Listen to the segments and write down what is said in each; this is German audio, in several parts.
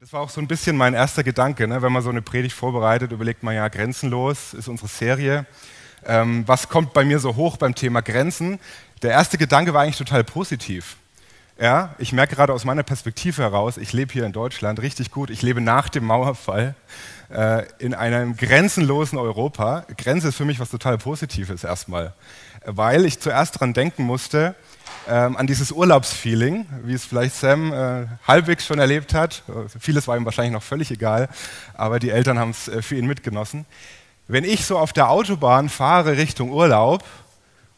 Das war auch so ein bisschen mein erster Gedanke. Ne? Wenn man so eine Predigt vorbereitet, überlegt man ja, grenzenlos ist unsere Serie. Ähm, was kommt bei mir so hoch beim Thema Grenzen? Der erste Gedanke war eigentlich total positiv. Ja, ich merke gerade aus meiner Perspektive heraus, ich lebe hier in Deutschland richtig gut. Ich lebe nach dem Mauerfall äh, in einem grenzenlosen Europa. Grenze ist für mich was total Positives erstmal, weil ich zuerst daran denken musste, ähm, an dieses Urlaubsfeeling, wie es vielleicht Sam äh, halbwegs schon erlebt hat. Vieles war ihm wahrscheinlich noch völlig egal, aber die Eltern haben es äh, für ihn mitgenossen. Wenn ich so auf der Autobahn fahre Richtung Urlaub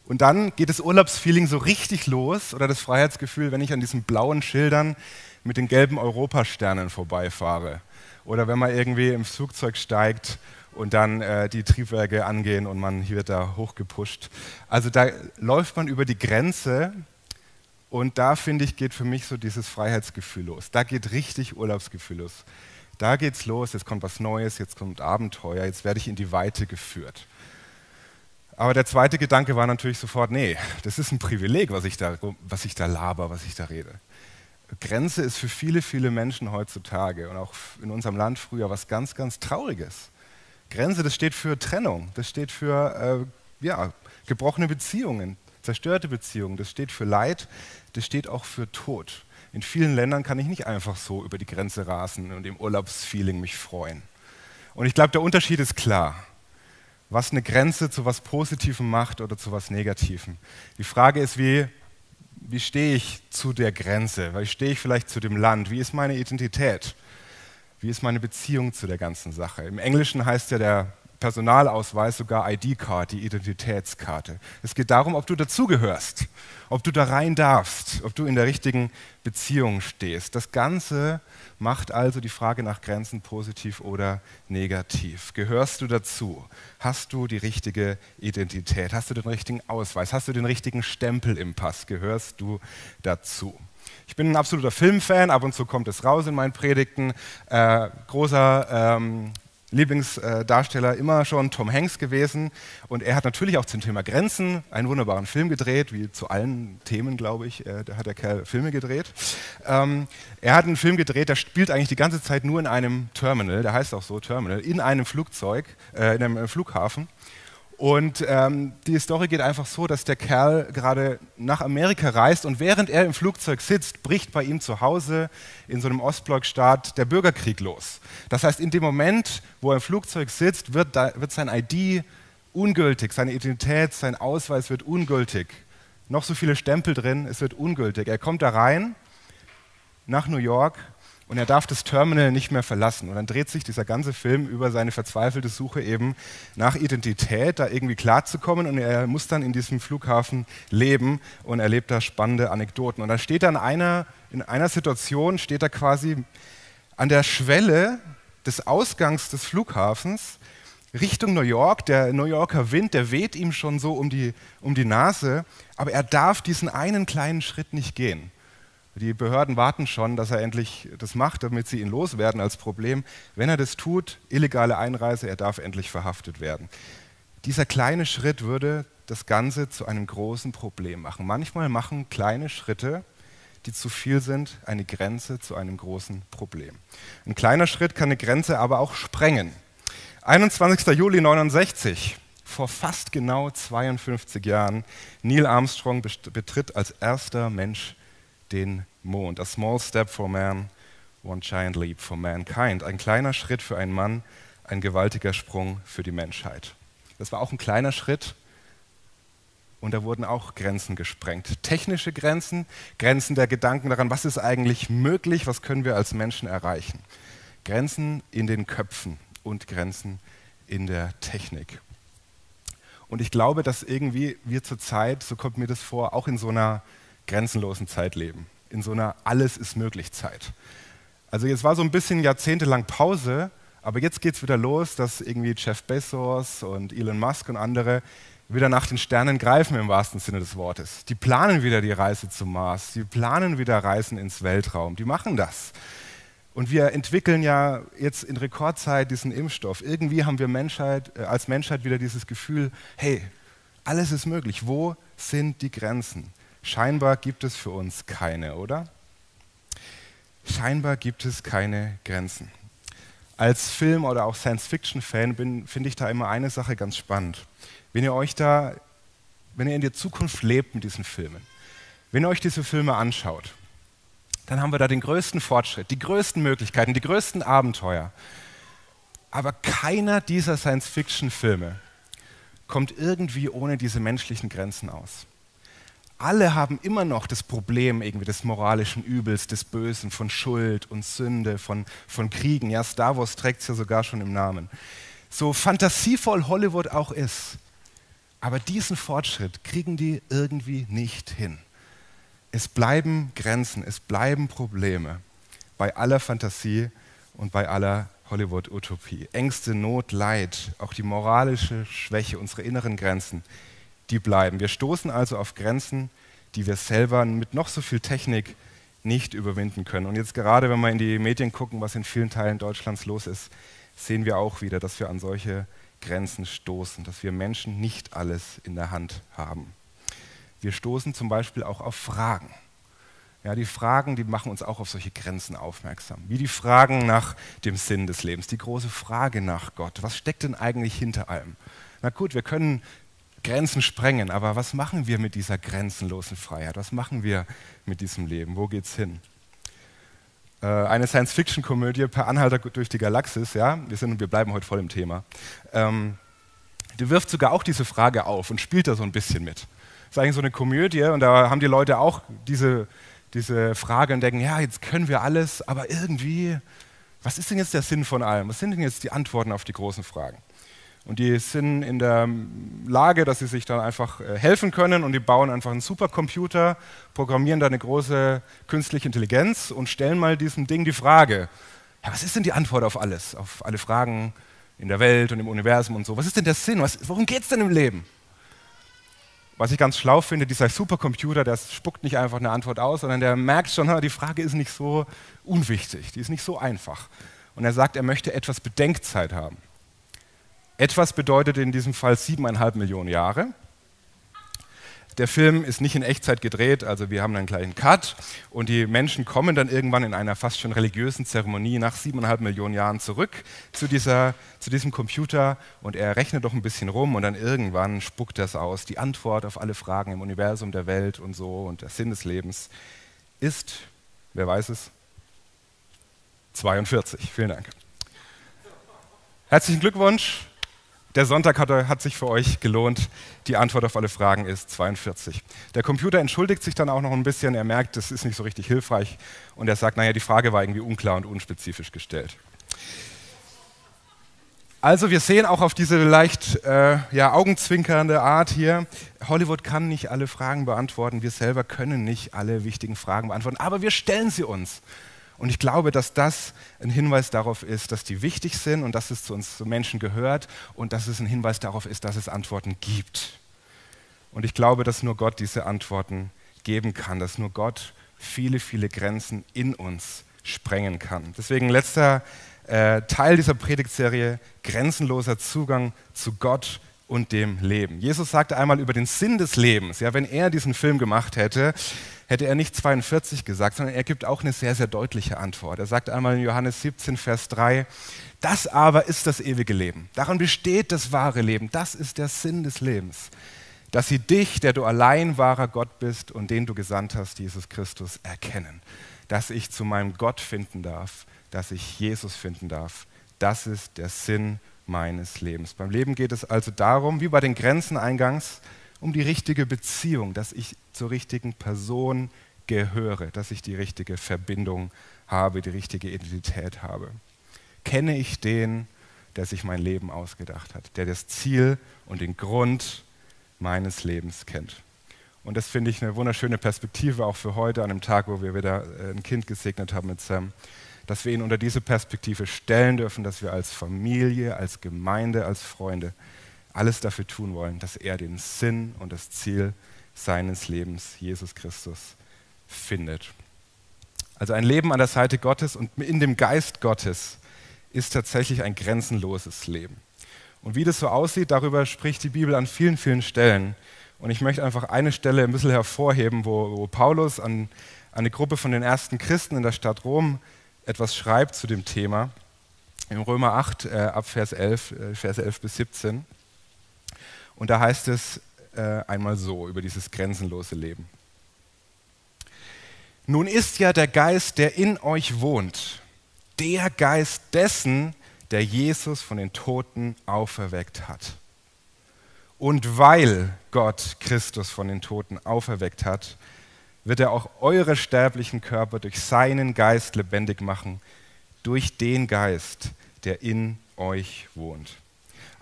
und dann geht das Urlaubsfeeling so richtig los oder das Freiheitsgefühl, wenn ich an diesen blauen Schildern mit den gelben Europasternen vorbeifahre oder wenn man irgendwie im Flugzeug steigt und dann äh, die Triebwerke angehen und man wird da hochgepusht. Also da läuft man über die Grenze und da finde ich, geht für mich so dieses Freiheitsgefühl los. Da geht richtig Urlaubsgefühl los. Da geht's los, jetzt kommt was Neues, jetzt kommt Abenteuer, jetzt werde ich in die Weite geführt. Aber der zweite Gedanke war natürlich sofort, nee, das ist ein Privileg, was ich da, was ich da laber, was ich da rede. Grenze ist für viele, viele Menschen heutzutage und auch in unserem Land früher was ganz, ganz Trauriges. Grenze, das steht für Trennung, das steht für äh, ja, gebrochene Beziehungen, zerstörte Beziehungen, das steht für Leid, das steht auch für Tod. In vielen Ländern kann ich nicht einfach so über die Grenze rasen und im Urlaubsfeeling mich freuen. Und ich glaube, der Unterschied ist klar. Was eine Grenze zu was Positivem macht oder zu was Negativem. Die Frage ist, wie, wie stehe ich zu der Grenze? Wie stehe ich vielleicht zu dem Land? Wie ist meine Identität? Wie ist meine Beziehung zu der ganzen Sache? Im Englischen heißt ja der Personalausweis sogar ID-Card, die Identitätskarte. Es geht darum, ob du dazugehörst, ob du da rein darfst, ob du in der richtigen Beziehung stehst. Das Ganze macht also die Frage nach Grenzen positiv oder negativ. Gehörst du dazu? Hast du die richtige Identität? Hast du den richtigen Ausweis? Hast du den richtigen Stempel im Pass? Gehörst du dazu? Ich bin ein absoluter Filmfan, ab und zu kommt es raus in meinen Predigten. Äh, großer ähm, Lieblingsdarsteller immer schon Tom Hanks gewesen. Und er hat natürlich auch zum Thema Grenzen einen wunderbaren Film gedreht, wie zu allen Themen, glaube ich. Äh, da hat der Kerl Filme gedreht. Ähm, er hat einen Film gedreht, der spielt eigentlich die ganze Zeit nur in einem Terminal, der heißt auch so Terminal, in einem Flugzeug, äh, in einem Flughafen. Und ähm, die Story geht einfach so, dass der Kerl gerade nach Amerika reist und während er im Flugzeug sitzt, bricht bei ihm zu Hause in so einem Ostblockstaat der Bürgerkrieg los. Das heißt, in dem Moment, wo er im Flugzeug sitzt, wird, da, wird sein ID ungültig, seine Identität, sein Ausweis wird ungültig. Noch so viele Stempel drin, es wird ungültig. Er kommt da rein nach New York und er darf das Terminal nicht mehr verlassen. Und dann dreht sich dieser ganze Film über seine verzweifelte Suche eben nach Identität, da irgendwie klarzukommen. Und er muss dann in diesem Flughafen leben und erlebt da spannende Anekdoten. Und dann steht in einer, in einer Situation, steht er quasi an der Schwelle des Ausgangs des Flughafens Richtung New York. Der New Yorker Wind, der weht ihm schon so um die, um die Nase, aber er darf diesen einen kleinen Schritt nicht gehen. Die Behörden warten schon, dass er endlich das macht, damit sie ihn loswerden als Problem. Wenn er das tut, illegale Einreise, er darf endlich verhaftet werden. Dieser kleine Schritt würde das Ganze zu einem großen Problem machen. Manchmal machen kleine Schritte, die zu viel sind, eine Grenze zu einem großen Problem. Ein kleiner Schritt kann eine Grenze aber auch sprengen. 21. Juli 69, vor fast genau 52 Jahren, Neil Armstrong betritt als erster Mensch den Mond. A small step for man, one giant leap for mankind. Ein kleiner Schritt für einen Mann, ein gewaltiger Sprung für die Menschheit. Das war auch ein kleiner Schritt und da wurden auch Grenzen gesprengt. Technische Grenzen, Grenzen der Gedanken daran, was ist eigentlich möglich, was können wir als Menschen erreichen. Grenzen in den Köpfen und Grenzen in der Technik. Und ich glaube, dass irgendwie wir zurzeit, so kommt mir das vor, auch in so einer grenzenlosen Zeit leben, in so einer Alles ist möglich Zeit. Also jetzt war so ein bisschen jahrzehntelang Pause, aber jetzt geht es wieder los, dass irgendwie Jeff Bezos und Elon Musk und andere wieder nach den Sternen greifen im wahrsten Sinne des Wortes. Die planen wieder die Reise zum Mars, die planen wieder Reisen ins Weltraum, die machen das. Und wir entwickeln ja jetzt in Rekordzeit diesen Impfstoff. Irgendwie haben wir Menschheit, äh, als Menschheit wieder dieses Gefühl, hey, alles ist möglich. Wo sind die Grenzen? Scheinbar gibt es für uns keine, oder? Scheinbar gibt es keine Grenzen. Als Film- oder auch Science-Fiction-Fan finde ich da immer eine Sache ganz spannend. Wenn ihr euch da, wenn ihr in der Zukunft lebt mit diesen Filmen, wenn ihr euch diese Filme anschaut, dann haben wir da den größten Fortschritt, die größten Möglichkeiten, die größten Abenteuer. Aber keiner dieser Science-Fiction-Filme kommt irgendwie ohne diese menschlichen Grenzen aus alle haben immer noch das Problem irgendwie des moralischen Übels, des Bösen, von Schuld und Sünde, von, von Kriegen. Ja, Star Wars trägt es ja sogar schon im Namen. So fantasievoll Hollywood auch ist, aber diesen Fortschritt kriegen die irgendwie nicht hin. Es bleiben Grenzen, es bleiben Probleme bei aller Fantasie und bei aller Hollywood-Utopie. Ängste, Not, Leid, auch die moralische Schwäche, unsere inneren Grenzen, die bleiben. Wir stoßen also auf Grenzen, die wir selber mit noch so viel Technik nicht überwinden können. Und jetzt gerade, wenn wir in die Medien gucken, was in vielen Teilen Deutschlands los ist, sehen wir auch wieder, dass wir an solche Grenzen stoßen, dass wir Menschen nicht alles in der Hand haben. Wir stoßen zum Beispiel auch auf Fragen. Ja, die Fragen, die machen uns auch auf solche Grenzen aufmerksam. Wie die Fragen nach dem Sinn des Lebens, die große Frage nach Gott. Was steckt denn eigentlich hinter allem? Na gut, wir können Grenzen sprengen. Aber was machen wir mit dieser grenzenlosen Freiheit? Was machen wir mit diesem Leben? Wo geht's hin? Äh, eine Science-Fiction-Komödie per Anhalter durch die Galaxis, ja, wir, sind, wir bleiben heute voll im Thema, ähm, die wirft sogar auch diese Frage auf und spielt da so ein bisschen mit. Das ist eigentlich so eine Komödie und da haben die Leute auch diese, diese Frage und denken, ja, jetzt können wir alles, aber irgendwie, was ist denn jetzt der Sinn von allem? Was sind denn jetzt die Antworten auf die großen Fragen? Und die sind in der Lage, dass sie sich dann einfach äh, helfen können und die bauen einfach einen Supercomputer, programmieren da eine große künstliche Intelligenz und stellen mal diesem Ding die Frage, ja, was ist denn die Antwort auf alles, auf alle Fragen in der Welt und im Universum und so? Was ist denn der Sinn? Was, worum geht es denn im Leben? Was ich ganz schlau finde, dieser Supercomputer, der spuckt nicht einfach eine Antwort aus, sondern der merkt schon, die Frage ist nicht so unwichtig, die ist nicht so einfach. Und er sagt, er möchte etwas Bedenkzeit haben. Etwas bedeutet in diesem Fall siebeneinhalb Millionen Jahre. Der Film ist nicht in Echtzeit gedreht, also wir haben einen kleinen Cut und die Menschen kommen dann irgendwann in einer fast schon religiösen Zeremonie nach siebeneinhalb Millionen Jahren zurück zu, dieser, zu diesem Computer und er rechnet doch ein bisschen rum und dann irgendwann spuckt das aus. Die Antwort auf alle Fragen im Universum, der Welt und so und der Sinn des Lebens ist, wer weiß es, 42. Vielen Dank. Herzlichen Glückwunsch. Der Sonntag hat, hat, sich für euch gelohnt. Die Antwort auf alle Fragen ist 42. Der Computer entschuldigt sich dann auch noch ein bisschen. Er merkt, das ist nicht so richtig hilfreich. Und er sagt, naja, die Frage war irgendwie unklar und unspezifisch gestellt. Also wir sehen auch auf diese leicht äh, ja, augenzwinkernde Art hier, Hollywood kann nicht alle Fragen beantworten. Wir selber können nicht alle wichtigen Fragen beantworten. Aber wir stellen sie uns. Und ich glaube, dass das ein Hinweis darauf ist, dass die wichtig sind und dass es zu uns Menschen gehört und dass es ein Hinweis darauf ist, dass es Antworten gibt. Und ich glaube, dass nur Gott diese Antworten geben kann, dass nur Gott viele, viele Grenzen in uns sprengen kann. Deswegen letzter äh, Teil dieser Predigtserie, grenzenloser Zugang zu Gott und dem Leben. Jesus sagte einmal über den Sinn des Lebens, ja, wenn er diesen Film gemacht hätte, hätte er nicht 42 gesagt, sondern er gibt auch eine sehr, sehr deutliche Antwort. Er sagt einmal in Johannes 17, Vers 3, das aber ist das ewige Leben. Daran besteht das wahre Leben. Das ist der Sinn des Lebens. Dass sie dich, der du allein wahrer Gott bist und den du gesandt hast, Jesus Christus, erkennen. Dass ich zu meinem Gott finden darf, dass ich Jesus finden darf. Das ist der Sinn meines Lebens. Beim Leben geht es also darum, wie bei den Grenzen eingangs, um die richtige Beziehung, dass ich zur richtigen Person gehöre, dass ich die richtige Verbindung habe, die richtige Identität habe. Kenne ich den, der sich mein Leben ausgedacht hat, der das Ziel und den Grund meines Lebens kennt. Und das finde ich eine wunderschöne Perspektive auch für heute, an einem Tag, wo wir wieder äh, ein Kind gesegnet haben mit Sam, dass wir ihn unter diese Perspektive stellen dürfen, dass wir als Familie, als Gemeinde, als Freunde alles dafür tun wollen, dass er den Sinn und das Ziel seines Lebens, Jesus Christus, findet. Also ein Leben an der Seite Gottes und in dem Geist Gottes ist tatsächlich ein grenzenloses Leben. Und wie das so aussieht, darüber spricht die Bibel an vielen, vielen Stellen. Und ich möchte einfach eine Stelle ein bisschen hervorheben, wo, wo Paulus an, eine Gruppe von den ersten Christen in der Stadt Rom etwas schreibt zu dem Thema. In Römer 8 äh, ab Vers 11, äh, Vers 11 bis 17. Und da heißt es äh, einmal so über dieses grenzenlose Leben. Nun ist ja der Geist, der in euch wohnt, der Geist dessen, der Jesus von den Toten auferweckt hat. Und weil Gott Christus von den Toten auferweckt hat, wird er auch eure sterblichen Körper durch seinen Geist lebendig machen, durch den Geist, der in euch wohnt.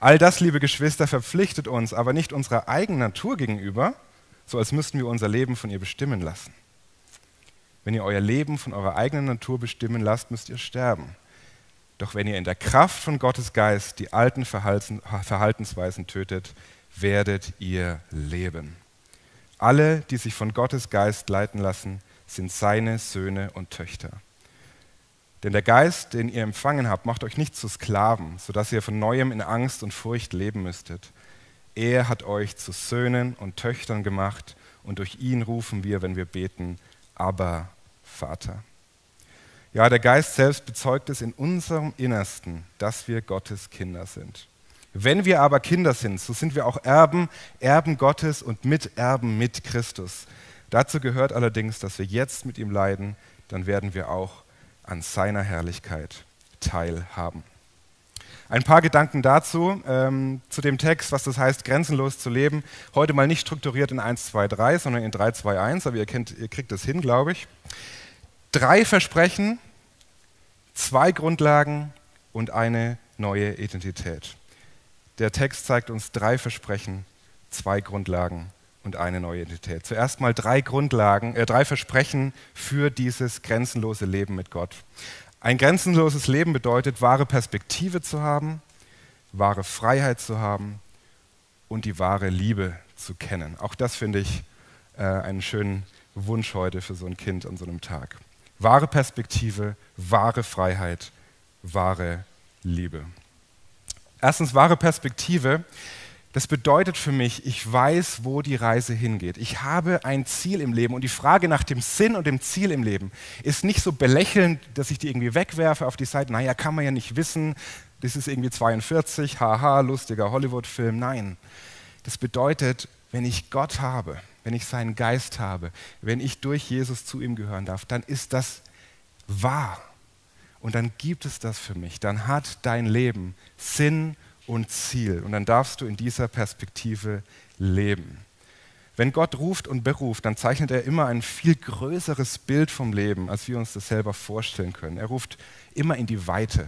All das, liebe Geschwister, verpflichtet uns aber nicht unserer eigenen Natur gegenüber, so als müssten wir unser Leben von ihr bestimmen lassen. Wenn ihr euer Leben von eurer eigenen Natur bestimmen lasst, müsst ihr sterben. Doch wenn ihr in der Kraft von Gottes Geist die alten Verhaltensweisen tötet, werdet ihr leben. Alle, die sich von Gottes Geist leiten lassen, sind seine Söhne und Töchter. Denn der Geist, den ihr empfangen habt, macht euch nicht zu Sklaven, sodass ihr von neuem in Angst und Furcht leben müsstet. Er hat euch zu Söhnen und Töchtern gemacht und durch ihn rufen wir, wenn wir beten, aber Vater. Ja, der Geist selbst bezeugt es in unserem Innersten, dass wir Gottes Kinder sind. Wenn wir aber Kinder sind, so sind wir auch Erben, Erben Gottes und Miterben mit Christus. Dazu gehört allerdings, dass wir jetzt mit ihm leiden, dann werden wir auch an seiner Herrlichkeit teilhaben. Ein paar Gedanken dazu, ähm, zu dem Text, was das heißt, grenzenlos zu leben. Heute mal nicht strukturiert in 1, 2, 3, sondern in 3, 2, 1, aber ihr, kennt, ihr kriegt das hin, glaube ich. Drei Versprechen, zwei Grundlagen und eine neue Identität. Der Text zeigt uns drei Versprechen, zwei Grundlagen und eine neue Identität. Zuerst mal drei Grundlagen, äh, drei Versprechen für dieses grenzenlose Leben mit Gott. Ein grenzenloses Leben bedeutet, wahre Perspektive zu haben, wahre Freiheit zu haben und die wahre Liebe zu kennen. Auch das finde ich äh, einen schönen Wunsch heute für so ein Kind an so einem Tag. Wahre Perspektive, wahre Freiheit, wahre Liebe. Erstens wahre Perspektive. Das bedeutet für mich, ich weiß, wo die Reise hingeht. Ich habe ein Ziel im Leben und die Frage nach dem Sinn und dem Ziel im Leben ist nicht so belächelnd, dass ich die irgendwie wegwerfe auf die Seite. Naja, kann man ja nicht wissen, das ist irgendwie 42, haha, lustiger Hollywood-Film. Nein, das bedeutet, wenn ich Gott habe, wenn ich seinen Geist habe, wenn ich durch Jesus zu ihm gehören darf, dann ist das wahr. Und dann gibt es das für mich. Dann hat dein Leben Sinn und Ziel. Und dann darfst du in dieser Perspektive leben. Wenn Gott ruft und beruft, dann zeichnet er immer ein viel größeres Bild vom Leben, als wir uns das selber vorstellen können. Er ruft immer in die Weite.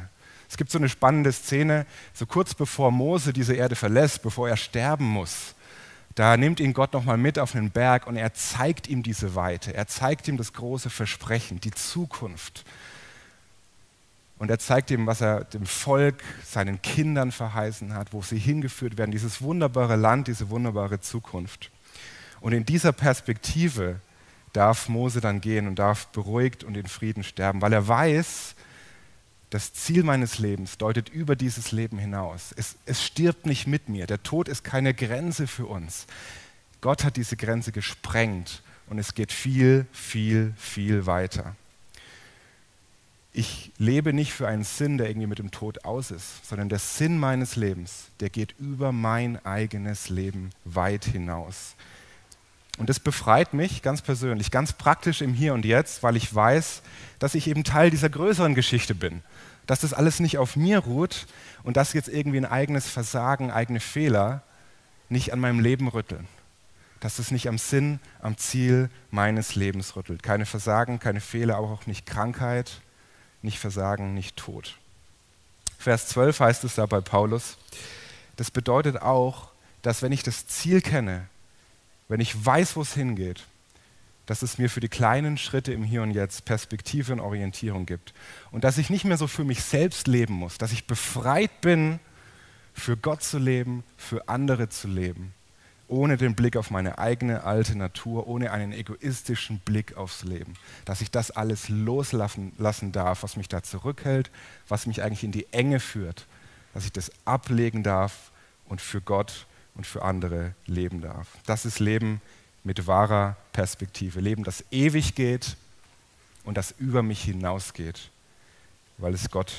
Es gibt so eine spannende Szene, so kurz bevor Mose diese Erde verlässt, bevor er sterben muss. Da nimmt ihn Gott nochmal mit auf den Berg und er zeigt ihm diese Weite. Er zeigt ihm das große Versprechen, die Zukunft. Und er zeigt ihm, was er dem Volk, seinen Kindern verheißen hat, wo sie hingeführt werden, dieses wunderbare Land, diese wunderbare Zukunft. Und in dieser Perspektive darf Mose dann gehen und darf beruhigt und in Frieden sterben, weil er weiß, das Ziel meines Lebens deutet über dieses Leben hinaus. Es, es stirbt nicht mit mir. Der Tod ist keine Grenze für uns. Gott hat diese Grenze gesprengt und es geht viel, viel, viel weiter ich lebe nicht für einen Sinn, der irgendwie mit dem Tod aus ist, sondern der Sinn meines Lebens, der geht über mein eigenes Leben weit hinaus. Und das befreit mich ganz persönlich, ganz praktisch im Hier und Jetzt, weil ich weiß, dass ich eben Teil dieser größeren Geschichte bin. Dass das alles nicht auf mir ruht und dass jetzt irgendwie ein eigenes Versagen, eigene Fehler nicht an meinem Leben rütteln. Dass es nicht am Sinn, am Ziel meines Lebens rüttelt. Keine Versagen, keine Fehler, aber auch nicht Krankheit, nicht Versagen, nicht Tod. Vers 12 heißt es da bei Paulus, das bedeutet auch, dass wenn ich das Ziel kenne, wenn ich weiß, wo es hingeht, dass es mir für die kleinen Schritte im Hier und Jetzt Perspektive und Orientierung gibt. Und dass ich nicht mehr so für mich selbst leben muss, dass ich befreit bin, für Gott zu leben, für andere zu leben ohne den Blick auf meine eigene alte Natur, ohne einen egoistischen Blick aufs Leben. Dass ich das alles loslassen lassen darf, was mich da zurückhält, was mich eigentlich in die Enge führt. Dass ich das ablegen darf und für Gott und für andere leben darf. Das ist Leben mit wahrer Perspektive. Leben, das ewig geht und das über mich hinausgeht, weil es Gott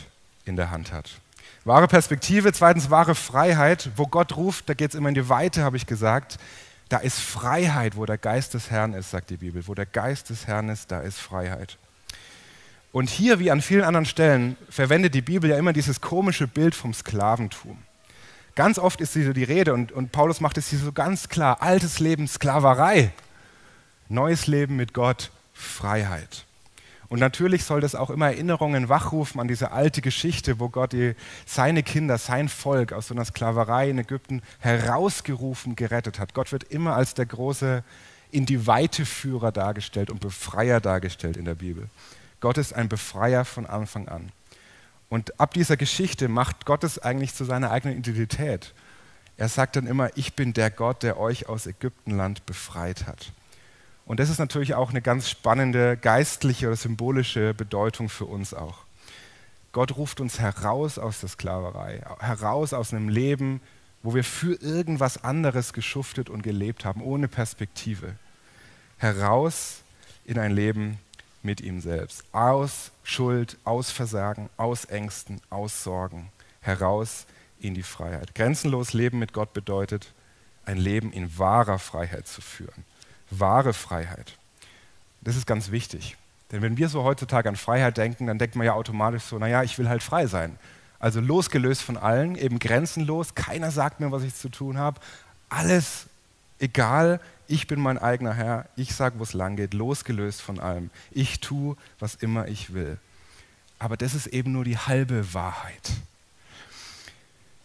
in der Hand hat. Wahre Perspektive, zweitens wahre Freiheit. Wo Gott ruft, da geht es immer in die Weite, habe ich gesagt. Da ist Freiheit, wo der Geist des Herrn ist, sagt die Bibel. Wo der Geist des Herrn ist, da ist Freiheit. Und hier, wie an vielen anderen Stellen, verwendet die Bibel ja immer dieses komische Bild vom Sklaventum. Ganz oft ist hier die Rede, und, und Paulus macht es hier so ganz klar, altes Leben Sklaverei, neues Leben mit Gott Freiheit. Und natürlich soll das auch immer Erinnerungen wachrufen an diese alte Geschichte, wo Gott die, seine Kinder, sein Volk aus so einer Sklaverei in Ägypten herausgerufen, gerettet hat. Gott wird immer als der große in die Weite Führer dargestellt und Befreier dargestellt in der Bibel. Gott ist ein Befreier von Anfang an. Und ab dieser Geschichte macht Gott es eigentlich zu seiner eigenen Identität. Er sagt dann immer, ich bin der Gott, der euch aus Ägyptenland befreit hat. Und das ist natürlich auch eine ganz spannende geistliche oder symbolische Bedeutung für uns auch. Gott ruft uns heraus aus der Sklaverei, heraus aus einem Leben, wo wir für irgendwas anderes geschuftet und gelebt haben, ohne Perspektive. Heraus in ein Leben mit ihm selbst. Aus Schuld, aus Versagen, aus Ängsten, aus Sorgen. Heraus in die Freiheit. Grenzenlos Leben mit Gott bedeutet, ein Leben in wahrer Freiheit zu führen wahre Freiheit. Das ist ganz wichtig. Denn wenn wir so heutzutage an Freiheit denken, dann denkt man ja automatisch so, naja, ich will halt frei sein. Also losgelöst von allen, eben grenzenlos, keiner sagt mir, was ich zu tun habe. Alles egal, ich bin mein eigener Herr, ich sage, wo es lang geht, losgelöst von allem. Ich tue, was immer ich will. Aber das ist eben nur die halbe Wahrheit.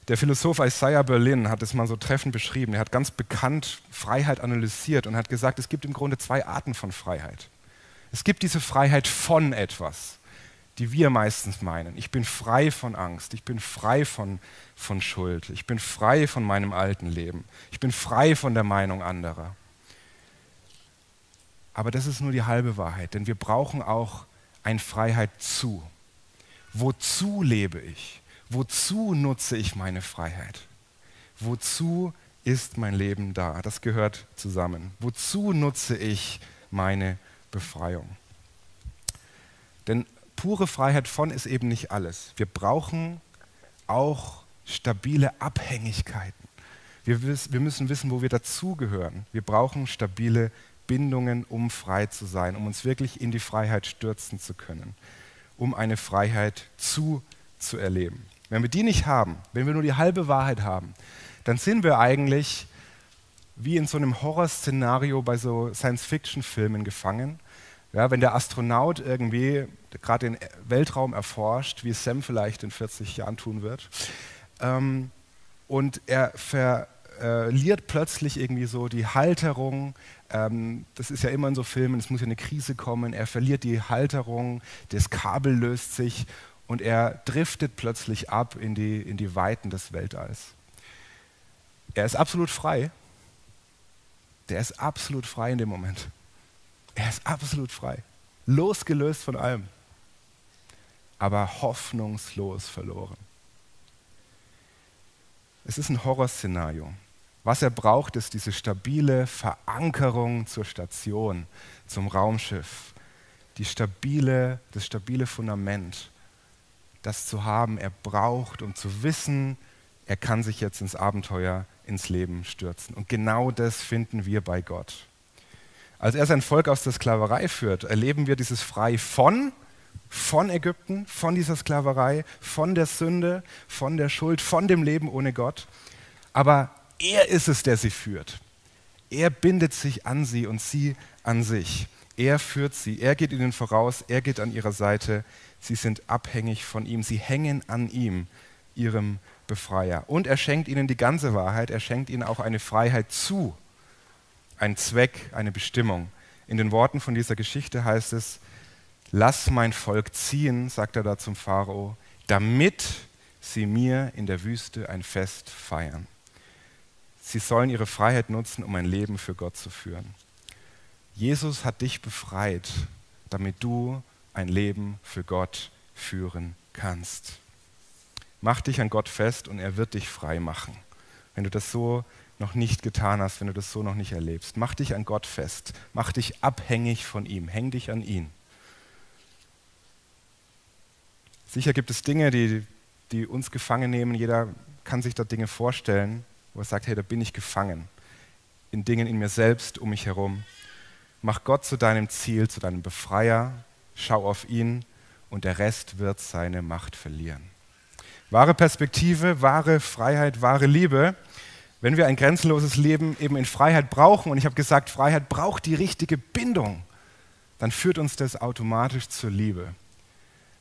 Der Philosoph Isaiah Berlin hat es mal so treffend beschrieben. Er hat ganz bekannt Freiheit analysiert und hat gesagt, es gibt im Grunde zwei Arten von Freiheit. Es gibt diese Freiheit von etwas, die wir meistens meinen. Ich bin frei von Angst, ich bin frei von, von Schuld, ich bin frei von meinem alten Leben, ich bin frei von der Meinung anderer. Aber das ist nur die halbe Wahrheit, denn wir brauchen auch eine Freiheit zu. Wozu lebe ich? Wozu nutze ich meine Freiheit? Wozu ist mein Leben da? Das gehört zusammen. Wozu nutze ich meine Befreiung? Denn pure Freiheit von ist eben nicht alles. Wir brauchen auch stabile Abhängigkeiten. Wir, wir müssen wissen, wo wir dazugehören. Wir brauchen stabile Bindungen, um frei zu sein, um uns wirklich in die Freiheit stürzen zu können, um eine Freiheit zu, zu erleben. Wenn wir die nicht haben, wenn wir nur die halbe Wahrheit haben, dann sind wir eigentlich wie in so einem Horrorszenario bei so Science-Fiction-Filmen gefangen. Ja, wenn der Astronaut irgendwie gerade den Weltraum erforscht, wie Sam vielleicht in 40 Jahren tun wird, ähm, und er verliert plötzlich irgendwie so die Halterung, ähm, das ist ja immer in so Filmen, es muss ja eine Krise kommen, er verliert die Halterung, das Kabel löst sich und er driftet plötzlich ab in die, in die Weiten des Weltalls. Er ist absolut frei. Der ist absolut frei in dem Moment. Er ist absolut frei. Losgelöst von allem. Aber hoffnungslos verloren. Es ist ein Horrorszenario. Was er braucht, ist diese stabile Verankerung zur Station, zum Raumschiff. Die stabile, das stabile Fundament das zu haben, er braucht, um zu wissen, er kann sich jetzt ins Abenteuer, ins Leben stürzen. Und genau das finden wir bei Gott. Als er sein Volk aus der Sklaverei führt, erleben wir dieses Frei von, von Ägypten, von dieser Sklaverei, von der Sünde, von der Schuld, von dem Leben ohne Gott. Aber er ist es, der sie führt. Er bindet sich an sie und sie an sich. Er führt sie, er geht ihnen voraus, er geht an ihrer Seite, sie sind abhängig von ihm, sie hängen an ihm, ihrem Befreier. Und er schenkt ihnen die ganze Wahrheit, er schenkt ihnen auch eine Freiheit zu, einen Zweck, eine Bestimmung. In den Worten von dieser Geschichte heißt es, lass mein Volk ziehen, sagt er da zum Pharao, damit sie mir in der Wüste ein Fest feiern. Sie sollen ihre Freiheit nutzen, um ein Leben für Gott zu führen. Jesus hat dich befreit, damit du ein Leben für Gott führen kannst. Mach dich an Gott fest und er wird dich frei machen. Wenn du das so noch nicht getan hast, wenn du das so noch nicht erlebst, mach dich an Gott fest, mach dich abhängig von ihm, häng dich an ihn Sicher gibt es Dinge, die, die uns gefangen nehmen. Jeder kann sich da Dinge vorstellen, wo er sagt, hey, da bin ich gefangen. In Dingen in mir selbst, um mich herum. Mach Gott zu deinem Ziel, zu deinem Befreier. Schau auf ihn und der Rest wird seine Macht verlieren. Wahre Perspektive, wahre Freiheit, wahre Liebe. Wenn wir ein grenzenloses Leben eben in Freiheit brauchen, und ich habe gesagt, Freiheit braucht die richtige Bindung, dann führt uns das automatisch zur Liebe.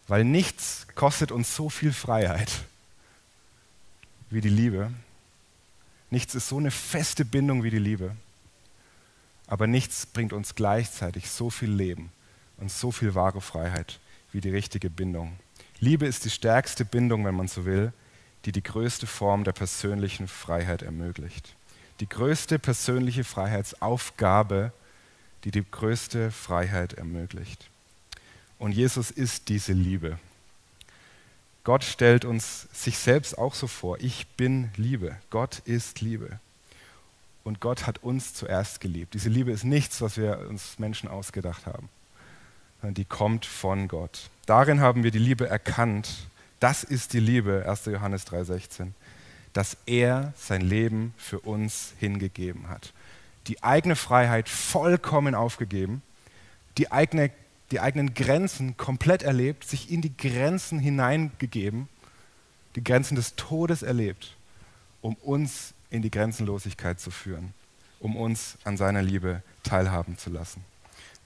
Weil nichts kostet uns so viel Freiheit wie die Liebe. Nichts ist so eine feste Bindung wie die Liebe. Aber nichts bringt uns gleichzeitig so viel Leben und so viel wahre Freiheit wie die richtige Bindung. Liebe ist die stärkste Bindung, wenn man so will, die die größte Form der persönlichen Freiheit ermöglicht. Die größte persönliche Freiheitsaufgabe, die die größte Freiheit ermöglicht. Und Jesus ist diese Liebe. Gott stellt uns sich selbst auch so vor. Ich bin Liebe. Gott ist Liebe. Und Gott hat uns zuerst geliebt. Diese Liebe ist nichts, was wir uns Menschen ausgedacht haben, die kommt von Gott. Darin haben wir die Liebe erkannt. Das ist die Liebe, 1. Johannes 3:16, dass er sein Leben für uns hingegeben hat. Die eigene Freiheit vollkommen aufgegeben, die, eigene, die eigenen Grenzen komplett erlebt, sich in die Grenzen hineingegeben, die Grenzen des Todes erlebt, um uns in die Grenzenlosigkeit zu führen, um uns an seiner Liebe teilhaben zu lassen.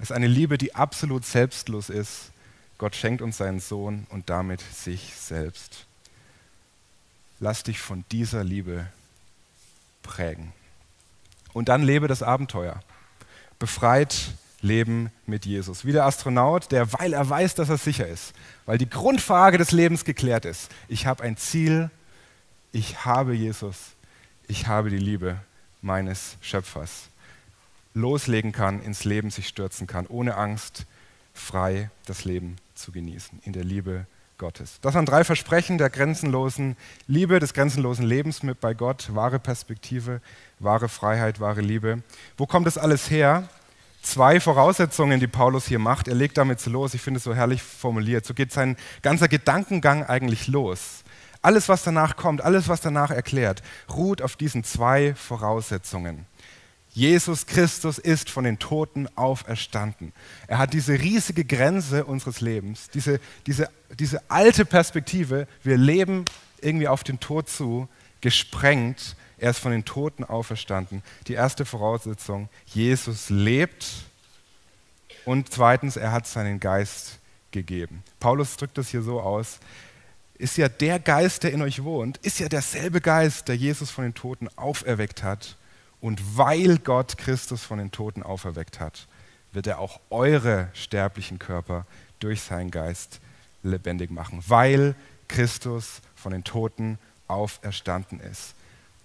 Ist eine Liebe, die absolut selbstlos ist, Gott schenkt uns seinen Sohn und damit sich selbst. Lass dich von dieser Liebe prägen. Und dann lebe das Abenteuer. Befreit leben mit Jesus. Wie der Astronaut, der, weil er weiß, dass er sicher ist, weil die Grundfrage des Lebens geklärt ist. Ich habe ein Ziel, ich habe Jesus, ich habe die Liebe meines Schöpfers. Loslegen kann, ins Leben sich stürzen kann, ohne Angst, frei das Leben zu genießen, in der Liebe Gottes. Das waren drei Versprechen der grenzenlosen Liebe, des grenzenlosen Lebens mit bei Gott, wahre Perspektive, wahre Freiheit, wahre Liebe. Wo kommt das alles her? Zwei Voraussetzungen, die Paulus hier macht. Er legt damit so los, ich finde es so herrlich formuliert. So geht sein ganzer Gedankengang eigentlich los. Alles, was danach kommt, alles, was danach erklärt, ruht auf diesen zwei Voraussetzungen. Jesus Christus ist von den Toten auferstanden. Er hat diese riesige Grenze unseres Lebens, diese, diese, diese alte Perspektive, wir leben irgendwie auf den Tod zu, gesprengt. Er ist von den Toten auferstanden. Die erste Voraussetzung, Jesus lebt. Und zweitens, er hat seinen Geist gegeben. Paulus drückt das hier so aus, ist ja der Geist, der in euch wohnt, ist ja derselbe Geist, der Jesus von den Toten auferweckt hat und weil Gott Christus von den Toten auferweckt hat, wird er auch eure sterblichen Körper durch seinen Geist lebendig machen, weil Christus von den Toten auferstanden ist.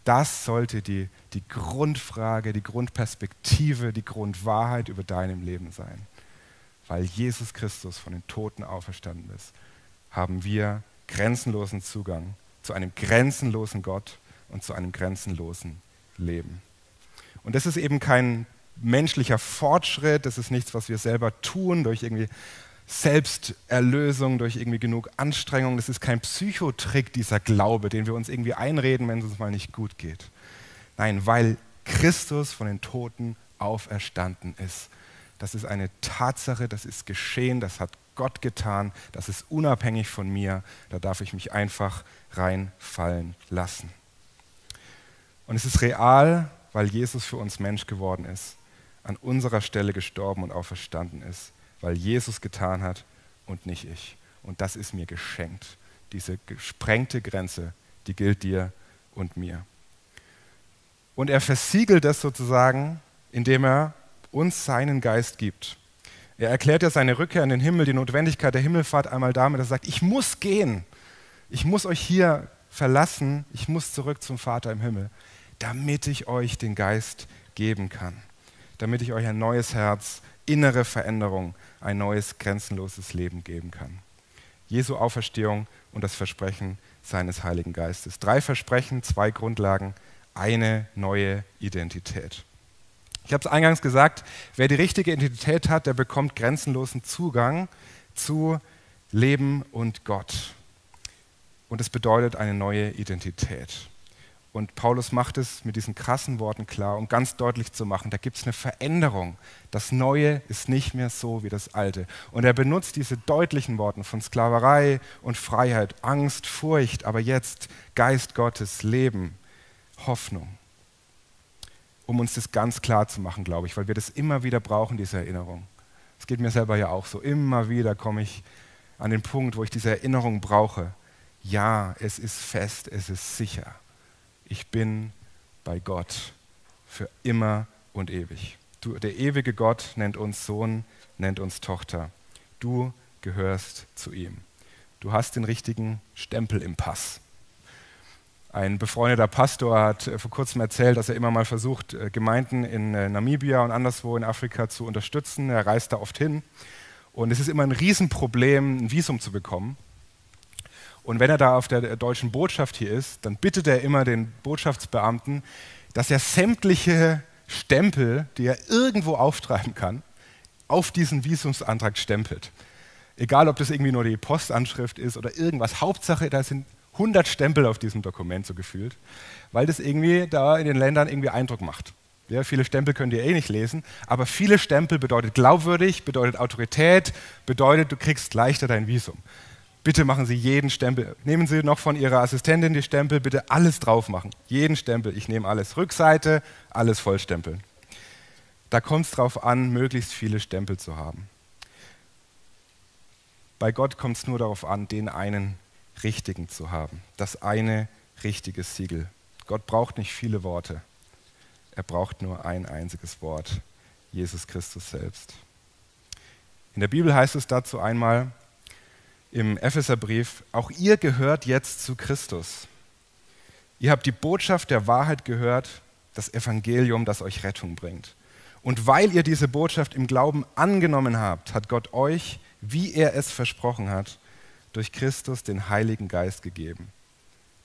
Das sollte die, die Grundfrage, die Grundperspektive, die Grundwahrheit über deinem Leben sein. Weil Jesus Christus von den Toten auferstanden ist, haben wir grenzenlosen Zugang zu einem grenzenlosen Gott und zu einem grenzenlosen Leben. Und das ist eben kein menschlicher Fortschritt, das ist nichts, was wir selber tun durch irgendwie Selbsterlösung, durch irgendwie genug Anstrengung. Das ist kein Psychotrick, dieser Glaube, den wir uns irgendwie einreden, wenn es uns mal nicht gut geht. Nein, weil Christus von den Toten auferstanden ist. Das ist eine Tatsache, das ist geschehen, das hat Gott getan, das ist unabhängig von mir. Da darf ich mich einfach reinfallen lassen. Und es ist real weil Jesus für uns Mensch geworden ist, an unserer Stelle gestorben und auferstanden ist, weil Jesus getan hat und nicht ich. Und das ist mir geschenkt. Diese gesprengte Grenze, die gilt dir und mir. Und er versiegelt das sozusagen, indem er uns seinen Geist gibt. Er erklärt ja seine Rückkehr in den Himmel, die Notwendigkeit der Himmelfahrt einmal damit, dass er sagt, ich muss gehen, ich muss euch hier verlassen, ich muss zurück zum Vater im Himmel damit ich euch den Geist geben kann, damit ich euch ein neues Herz, innere Veränderung, ein neues grenzenloses Leben geben kann. Jesu Auferstehung und das Versprechen seines Heiligen Geistes. Drei Versprechen, zwei Grundlagen, eine neue Identität. Ich habe es eingangs gesagt, wer die richtige Identität hat, der bekommt grenzenlosen Zugang zu Leben und Gott. Und es bedeutet eine neue Identität. Und Paulus macht es mit diesen krassen Worten klar, um ganz deutlich zu machen, da gibt es eine Veränderung. Das Neue ist nicht mehr so wie das Alte. Und er benutzt diese deutlichen Worte von Sklaverei und Freiheit, Angst, Furcht, aber jetzt Geist Gottes, Leben, Hoffnung. Um uns das ganz klar zu machen, glaube ich, weil wir das immer wieder brauchen, diese Erinnerung. Es geht mir selber ja auch so. Immer wieder komme ich an den Punkt, wo ich diese Erinnerung brauche. Ja, es ist fest, es ist sicher ich bin bei Gott für immer und ewig. Du, der ewige Gott nennt uns Sohn, nennt uns Tochter. Du gehörst zu ihm. Du hast den richtigen Stempel im Pass. Ein befreundeter Pastor hat äh, vor kurzem erzählt, dass er immer mal versucht, äh, Gemeinden in äh, Namibia und anderswo in Afrika zu unterstützen. Er reist da oft hin. Und es ist immer ein Riesenproblem, ein Visum zu bekommen. Und wenn er da auf der deutschen Botschaft hier ist, dann bittet er immer den Botschaftsbeamten, dass er sämtliche Stempel, die er irgendwo auftreiben kann, auf diesen Visumsantrag stempelt. Egal, ob das irgendwie nur die Postanschrift ist oder irgendwas. Hauptsache, da sind 100 Stempel auf diesem Dokument so gefühlt, weil das irgendwie da in den Ländern irgendwie Eindruck macht. Ja, viele Stempel könnt ihr eh nicht lesen, aber viele Stempel bedeutet glaubwürdig, bedeutet Autorität, bedeutet, du kriegst leichter dein Visum. Bitte machen Sie jeden Stempel. Nehmen Sie noch von Ihrer Assistentin die Stempel, bitte alles drauf machen. Jeden Stempel. Ich nehme alles. Rückseite, alles vollstempeln. Da kommt es darauf an, möglichst viele Stempel zu haben. Bei Gott kommt es nur darauf an, den einen richtigen zu haben. Das eine richtige Siegel. Gott braucht nicht viele Worte. Er braucht nur ein einziges Wort. Jesus Christus selbst. In der Bibel heißt es dazu einmal, im Epheserbrief, auch ihr gehört jetzt zu Christus. Ihr habt die Botschaft der Wahrheit gehört, das Evangelium, das euch Rettung bringt. Und weil ihr diese Botschaft im Glauben angenommen habt, hat Gott euch, wie er es versprochen hat, durch Christus den Heiligen Geist gegeben.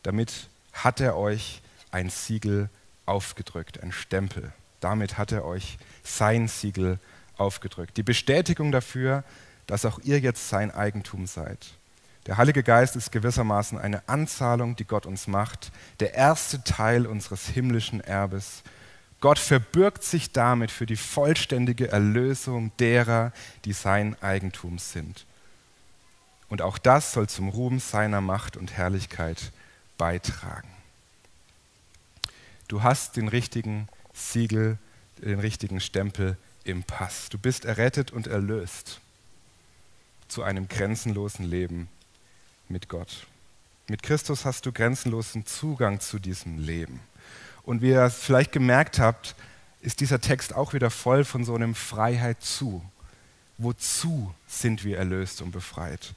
Damit hat er euch ein Siegel aufgedrückt, ein Stempel. Damit hat er euch sein Siegel aufgedrückt. Die Bestätigung dafür, dass auch ihr jetzt sein Eigentum seid. Der Heilige Geist ist gewissermaßen eine Anzahlung, die Gott uns macht, der erste Teil unseres himmlischen Erbes. Gott verbürgt sich damit für die vollständige Erlösung derer, die sein Eigentum sind. Und auch das soll zum Ruhm seiner Macht und Herrlichkeit beitragen. Du hast den richtigen Siegel, den richtigen Stempel im Pass. Du bist errettet und erlöst zu einem grenzenlosen Leben mit Gott. Mit Christus hast du grenzenlosen Zugang zu diesem Leben. Und wie ihr es vielleicht gemerkt habt, ist dieser Text auch wieder voll von so einem Freiheit zu. Wozu sind wir erlöst und befreit?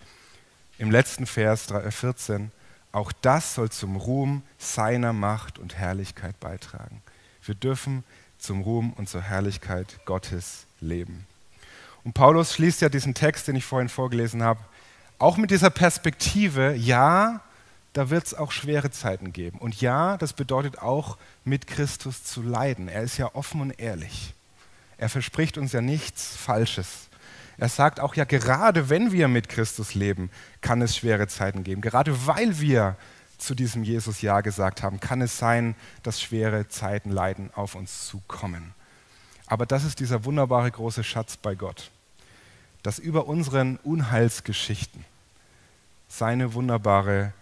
Im letzten Vers 14, auch das soll zum Ruhm seiner Macht und Herrlichkeit beitragen. Wir dürfen zum Ruhm und zur Herrlichkeit Gottes leben. Und Paulus schließt ja diesen Text, den ich vorhin vorgelesen habe, auch mit dieser Perspektive, ja, da wird es auch schwere Zeiten geben. Und ja, das bedeutet auch, mit Christus zu leiden. Er ist ja offen und ehrlich. Er verspricht uns ja nichts Falsches. Er sagt auch ja, gerade wenn wir mit Christus leben, kann es schwere Zeiten geben. Gerade weil wir zu diesem Jesus Ja gesagt haben, kann es sein, dass schwere Zeiten, Leiden auf uns zukommen. Aber das ist dieser wunderbare große Schatz bei Gott, dass über unseren Unheilsgeschichten seine wunderbare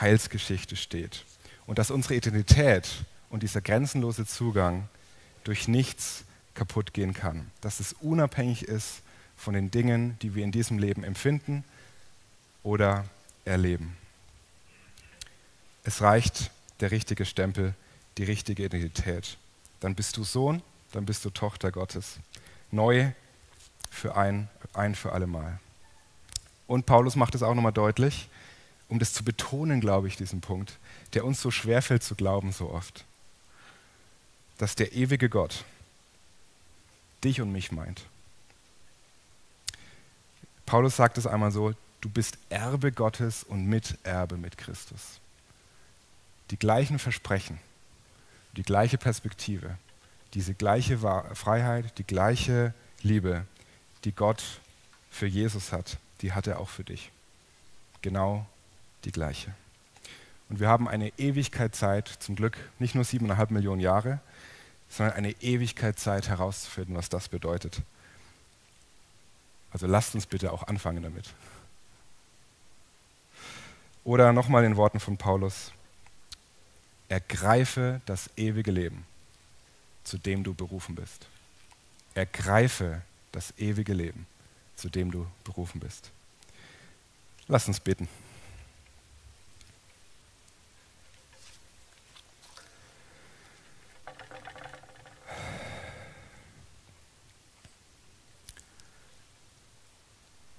Heilsgeschichte steht und dass unsere Identität und dieser grenzenlose Zugang durch nichts kaputt gehen kann, dass es unabhängig ist von den Dingen, die wir in diesem Leben empfinden oder erleben. Es reicht der richtige Stempel, die richtige Identität. Dann bist du Sohn dann bist du Tochter Gottes. Neu für ein, ein für alle Mal. Und Paulus macht es auch nochmal deutlich, um das zu betonen, glaube ich, diesen Punkt, der uns so schwerfällt zu glauben so oft, dass der ewige Gott dich und mich meint. Paulus sagt es einmal so, du bist Erbe Gottes und Miterbe mit Christus. Die gleichen Versprechen, die gleiche Perspektive, diese gleiche Freiheit, die gleiche Liebe, die Gott für Jesus hat, die hat er auch für dich. Genau die gleiche. Und wir haben eine Ewigkeit Zeit, zum Glück nicht nur siebeneinhalb Millionen Jahre, sondern eine Ewigkeit Zeit herauszufinden, was das bedeutet. Also lasst uns bitte auch anfangen damit. Oder nochmal in Worten von Paulus, ergreife das ewige Leben, zu dem du berufen bist. Ergreife das ewige Leben, zu dem du berufen bist. Lass uns beten.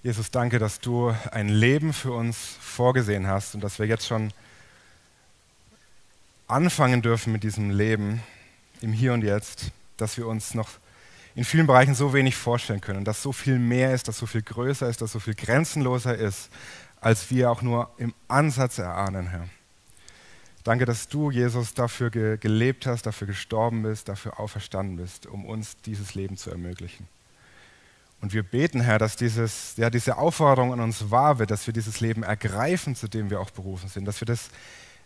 Jesus, danke, dass du ein Leben für uns vorgesehen hast und dass wir jetzt schon anfangen dürfen mit diesem Leben im Hier und Jetzt, dass wir uns noch in vielen Bereichen so wenig vorstellen können, dass so viel mehr ist, dass so viel größer ist, dass so viel grenzenloser ist, als wir auch nur im Ansatz erahnen, Herr. Danke, dass du, Jesus, dafür ge gelebt hast, dafür gestorben bist, dafür auferstanden bist, um uns dieses Leben zu ermöglichen. Und wir beten, Herr, dass dieses, ja, diese Aufforderung an uns wahr wird, dass wir dieses Leben ergreifen, zu dem wir auch berufen sind, dass wir das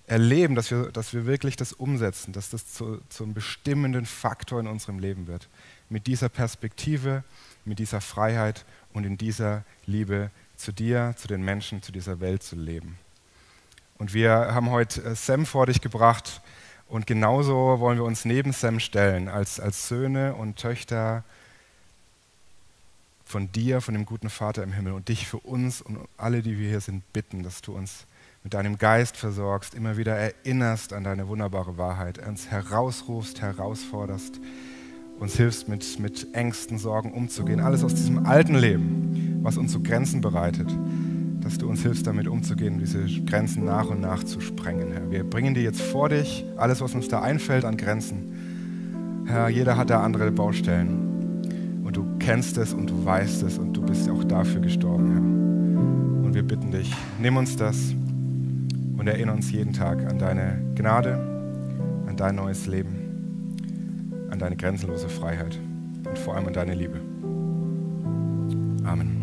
erleben, dass wir, dass wir wirklich das umsetzen, dass das zu, zum bestimmenden Faktor in unserem Leben wird. Mit dieser Perspektive, mit dieser Freiheit und in dieser Liebe zu dir, zu den Menschen, zu dieser Welt zu leben. Und wir haben heute äh, Sam vor dich gebracht und genauso wollen wir uns neben Sam stellen, als, als Söhne und Töchter von dir, von dem guten Vater im Himmel und dich für uns und alle, die wir hier sind, bitten, dass du uns mit deinem Geist versorgst, immer wieder erinnerst an deine wunderbare Wahrheit, uns herausrufst, herausforderst, uns hilfst, mit, mit Ängsten, Sorgen umzugehen. Alles aus diesem alten Leben, was uns so Grenzen bereitet, dass du uns hilfst, damit umzugehen, diese Grenzen nach und nach zu sprengen, Herr. Wir bringen dir jetzt vor dich alles, was uns da einfällt an Grenzen. Herr, jeder hat da andere Baustellen. Und du kennst es und du weißt es und du bist auch dafür gestorben, Herr. Und wir bitten dich, nimm uns das und erinnere uns jeden Tag an deine Gnade, an dein neues Leben, an deine grenzenlose Freiheit und vor allem an deine Liebe. Amen.